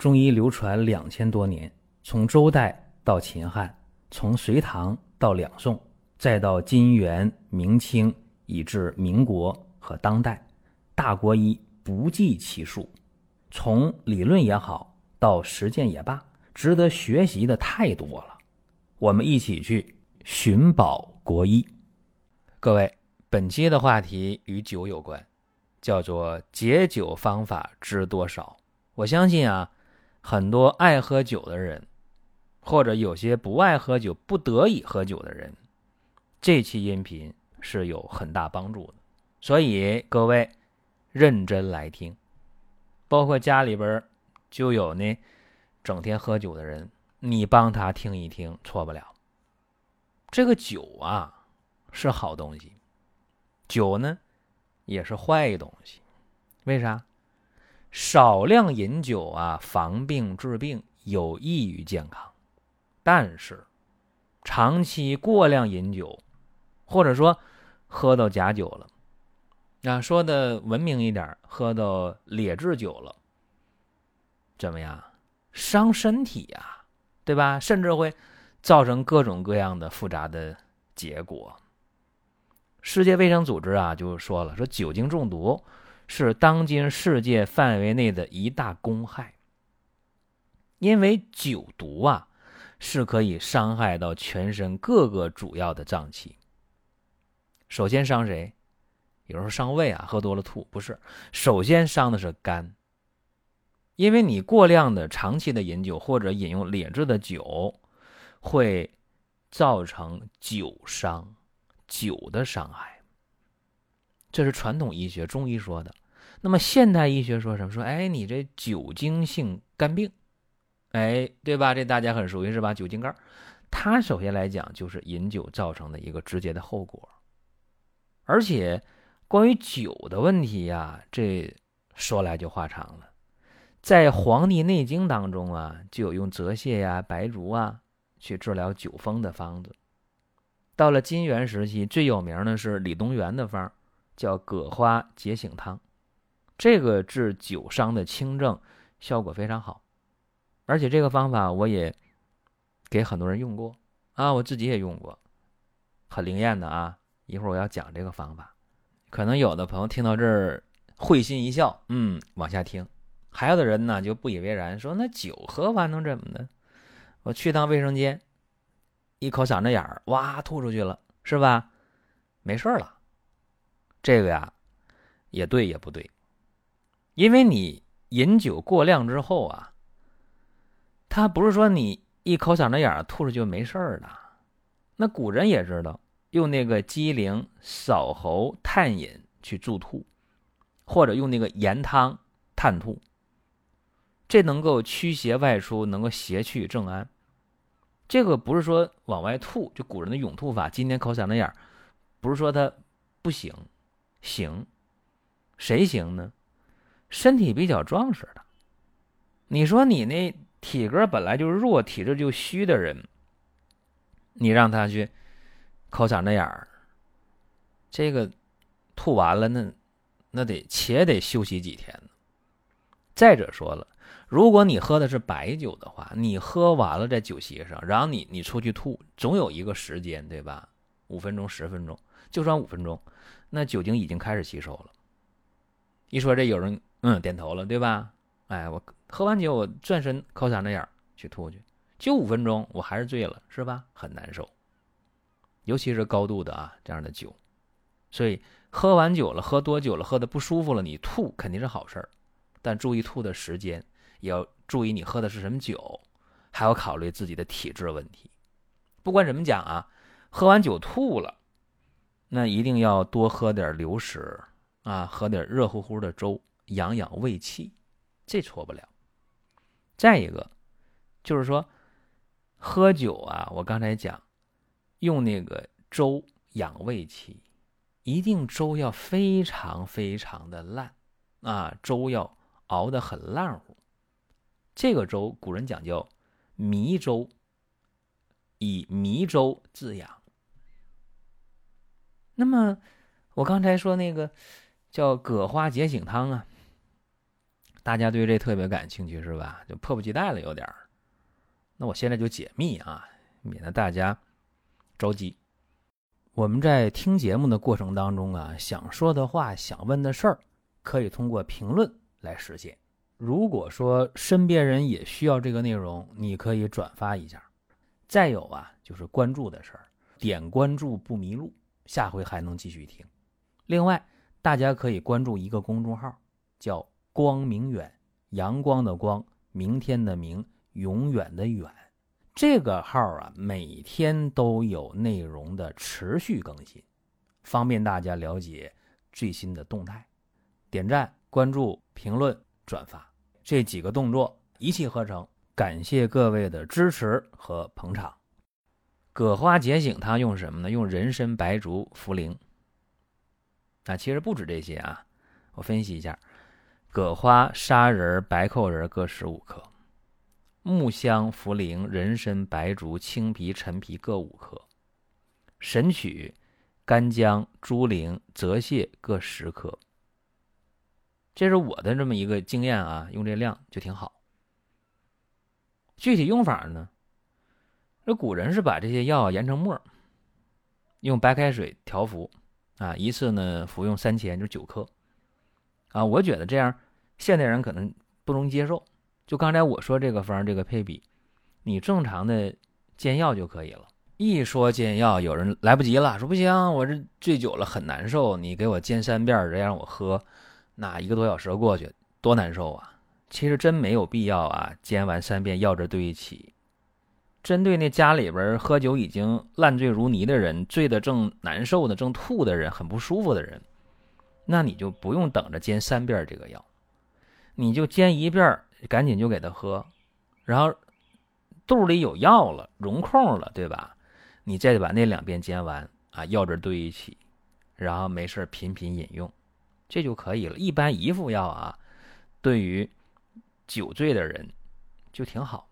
中医流传两千多年，从周代到秦汉，从隋唐到两宋，再到金元明清，以至民国和当代，大国医不计其数。从理论也好，到实践也罢，值得学习的太多了。我们一起去寻宝国医。各位，本期的话题与酒有关。叫做解酒方法知多少？我相信啊，很多爱喝酒的人，或者有些不爱喝酒、不得已喝酒的人，这期音频是有很大帮助的。所以各位认真来听，包括家里边就有呢，整天喝酒的人，你帮他听一听，错不了。这个酒啊是好东西，酒呢。也是坏东西，为啥？少量饮酒啊，防病治病有益于健康，但是长期过量饮酒，或者说喝到假酒了，啊，说的文明一点，喝到劣质酒了，怎么样？伤身体呀，对吧？甚至会造成各种各样的复杂的结果。世界卫生组织啊，就说了，说酒精中毒是当今世界范围内的一大公害，因为酒毒啊是可以伤害到全身各个主要的脏器。首先伤谁？有时候伤胃啊，喝多了吐，不是，首先伤的是肝，因为你过量的长期的饮酒或者饮用劣质的酒，会造成酒伤。酒的伤害，这是传统医学中医说的。那么现代医学说什么？说哎，你这酒精性肝病，哎，对吧？这大家很熟悉是吧？酒精肝，它首先来讲就是饮酒造成的一个直接的后果。而且关于酒的问题呀，这说来就话长了。在《黄帝内经》当中啊，就有用泽泻呀、白术啊去治疗酒疯的方子。到了金元时期，最有名的是李东垣的方，叫葛花解醒汤，这个治酒伤的轻症效果非常好，而且这个方法我也给很多人用过啊，我自己也用过，很灵验的啊。一会儿我要讲这个方法，可能有的朋友听到这儿会心一笑，嗯，往下听；还有的人呢就不以为然，说那酒喝完能怎么的？我去趟卫生间。一口嗓子眼儿，哇，吐出去了，是吧？没事了。这个呀，也对也不对，因为你饮酒过量之后啊，他不是说你一口嗓子眼儿吐出就没事儿的。那古人也知道，用那个鸡苓扫喉探饮去助吐，或者用那个盐汤探吐，这能够驱邪外出，能够邪去正安。这个不是说往外吐，就古人的涌吐法。今天口嗓子眼儿，不是说他不行，行，谁行呢？身体比较壮实的。你说你那体格本来就是弱、体质就虚的人，你让他去抠嗓子眼儿，这个吐完了，那那得且得休息几天。再者说了。如果你喝的是白酒的话，你喝完了在酒席上，然后你你出去吐，总有一个时间，对吧？五分钟、十分钟，就算五分钟，那酒精已经开始吸收了。一说这有人嗯点头了，对吧？哎，我喝完酒，我转身抠嗓子眼去吐去，就五分钟，我还是醉了，是吧？很难受，尤其是高度的啊这样的酒，所以喝完酒了，喝多久了，喝的不舒服了，你吐肯定是好事儿，但注意吐的时间。也要注意你喝的是什么酒，还要考虑自己的体质问题。不管怎么讲啊，喝完酒吐了，那一定要多喝点流食啊，喝点热乎乎的粥，养养胃气，这错不了。再一个，就是说喝酒啊，我刚才讲用那个粥养胃气，一定粥要非常非常的烂啊，粥要熬得很烂乎。这个粥，古人讲究糜粥，以糜粥滋养。那么，我刚才说那个叫葛花解醒汤啊，大家对这特别感兴趣是吧？就迫不及待了，有点儿。那我现在就解密啊，免得大家着急。我们在听节目的过程当中啊，想说的话、想问的事儿，可以通过评论来实现。如果说身边人也需要这个内容，你可以转发一下。再有啊，就是关注的事儿，点关注不迷路，下回还能继续听。另外，大家可以关注一个公众号，叫“光明远”，阳光的光，明天的明，永远的远。这个号啊，每天都有内容的持续更新，方便大家了解最新的动态。点赞、关注、评论、转发这几个动作一气呵成。感谢各位的支持和捧场。葛花节醒汤用什么呢？用人参、白术、茯苓。啊，其实不止这些啊。我分析一下：葛花、砂仁、白蔻仁各十五克，木香、茯苓、人参、白术、青皮、陈皮各五克，神曲、干姜、猪苓、泽泻各十克。这是我的这么一个经验啊，用这量就挺好。具体用法呢？这古人是把这些药研成末，用白开水调服，啊，一次呢服用三千，就九克，啊，我觉得这样现代人可能不容易接受。就刚才我说这个方这个配比，你正常的煎药就可以了。一说煎药，有人来不及了，说不行，我这醉酒了很难受，你给我煎三遍，再让我喝，那一个多小时过去，多难受啊！其实真没有必要啊！煎完三遍药汁兑一起。针对那家里边喝酒已经烂醉如泥的人，醉得正难受的、正吐的人，很不舒服的人，那你就不用等着煎三遍这个药，你就煎一遍，赶紧就给他喝，然后肚里有药了，溶空了，对吧？你再把那两遍煎完啊，药汁兑一起，然后没事频频饮用，这就可以了。一般一副药啊，对于酒醉的人就挺好，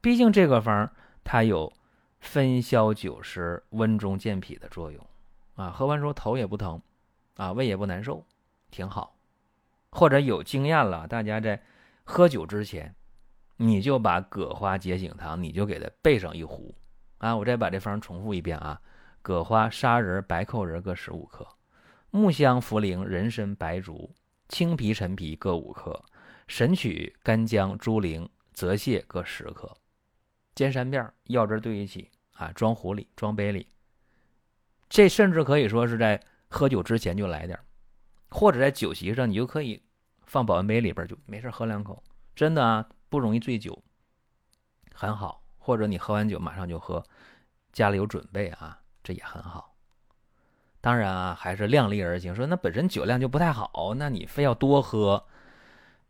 毕竟这个方它有分消酒湿、温中健脾的作用啊。喝完之后头也不疼，啊胃也不难受，挺好。或者有经验了，大家在喝酒之前，你就把葛花解醒汤，你就给它备上一壶啊。我再把这方重复一遍啊：葛花、砂仁、白蔻仁各十五克，木香、茯苓、人参、白术、青皮、陈皮各五克。神曲、干姜、猪苓、泽泻各十克，煎三遍，药汁兑一起啊，装壶里，装杯里。这甚至可以说是在喝酒之前就来点或者在酒席上你就可以放保温杯里边，就没事喝两口，真的啊，不容易醉酒，很好。或者你喝完酒马上就喝，家里有准备啊，这也很好。当然啊，还是量力而行。说那本身酒量就不太好，那你非要多喝。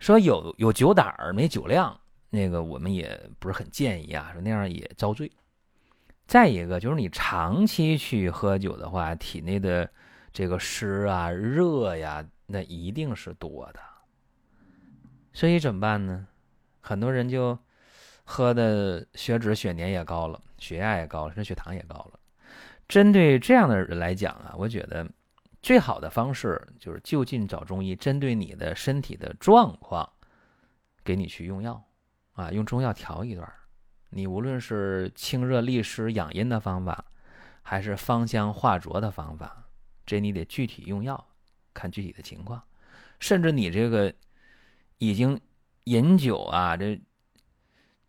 说有有酒胆儿没酒量，那个我们也不是很建议啊。说那样也遭罪。再一个就是你长期去喝酒的话，体内的这个湿啊、热呀，那一定是多的。所以怎么办呢？很多人就喝的血脂、血粘也高了，血压也高了，甚至血糖也高了。针对这样的人来讲啊，我觉得。最好的方式就是就近找中医，针对你的身体的状况，给你去用药，啊，用中药调一段。你无论是清热利湿养阴的方法，还是芳香化浊的方法，这你得具体用药，看具体的情况。甚至你这个已经饮酒啊，这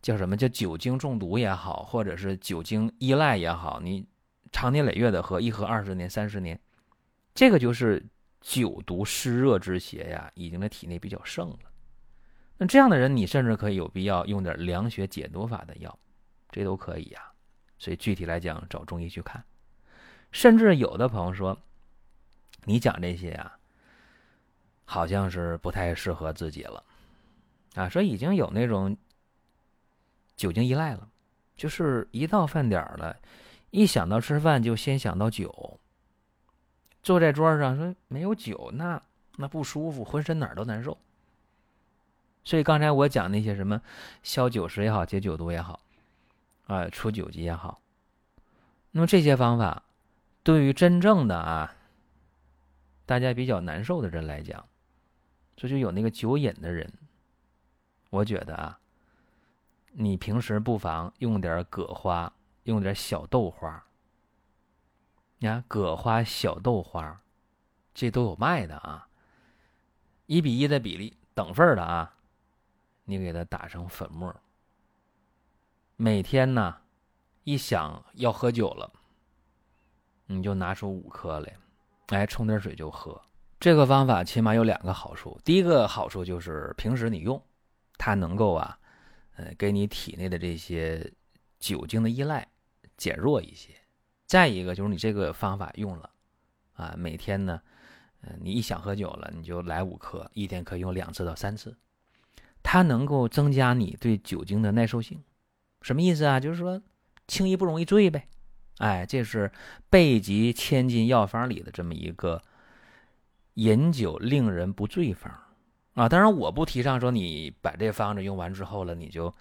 叫什么叫酒精中毒也好，或者是酒精依赖也好，你长年累月的喝，一喝二十年、三十年。这个就是酒毒湿热之邪呀，已经在体内比较盛了。那这样的人，你甚至可以有必要用点凉血解毒法的药，这都可以呀。所以具体来讲，找中医去看。甚至有的朋友说，你讲这些呀，好像是不太适合自己了啊。说已经有那种酒精依赖了，就是一到饭点了，一想到吃饭就先想到酒。坐在桌上说没有酒，那那不舒服，浑身哪儿都难受。所以刚才我讲那些什么消酒食也好，解酒毒也好，啊，除酒疾也好，那么这些方法对于真正的啊，大家比较难受的人来讲，这就有那个酒瘾的人我觉得啊，你平时不妨用点葛花，用点小豆花。你看葛花、小豆花，这都有卖的啊，一比一的比例，等份的啊，你给它打成粉末。每天呢，一想要喝酒了，你就拿出五颗来，哎，冲点水就喝。这个方法起码有两个好处。第一个好处就是平时你用，它能够啊，呃，给你体内的这些酒精的依赖减弱一些。再一个就是你这个方法用了，啊，每天呢，嗯，你一想喝酒了，你就来五颗，一天可以用两次到三次，它能够增加你对酒精的耐受性。什么意思啊？就是说，轻易不容易醉呗。哎，这是备急千金药方里的这么一个饮酒令人不醉方啊。当然，我不提倡说你把这方子用完之后了，你就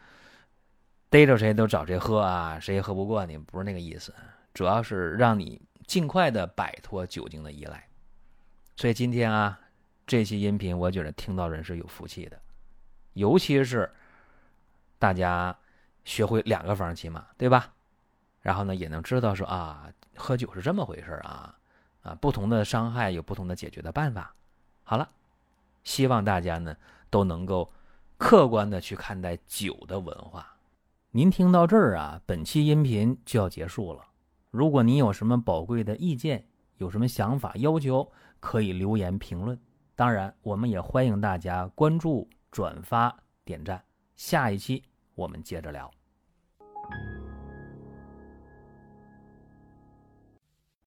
逮着谁都找谁喝啊，谁也喝不过你，不是那个意思。主要是让你尽快的摆脱酒精的依赖。所以今天啊，这期音频我觉得听到人是有福气的，尤其是大家。学会两个方起码对吧？然后呢，也能知道说啊，喝酒是这么回事啊，啊，不同的伤害有不同的解决的办法。好了，希望大家呢都能够客观的去看待酒的文化。您听到这儿啊，本期音频就要结束了。如果您有什么宝贵的意见，有什么想法要求，可以留言评论。当然，我们也欢迎大家关注、转发、点赞。下一期。我们接着聊。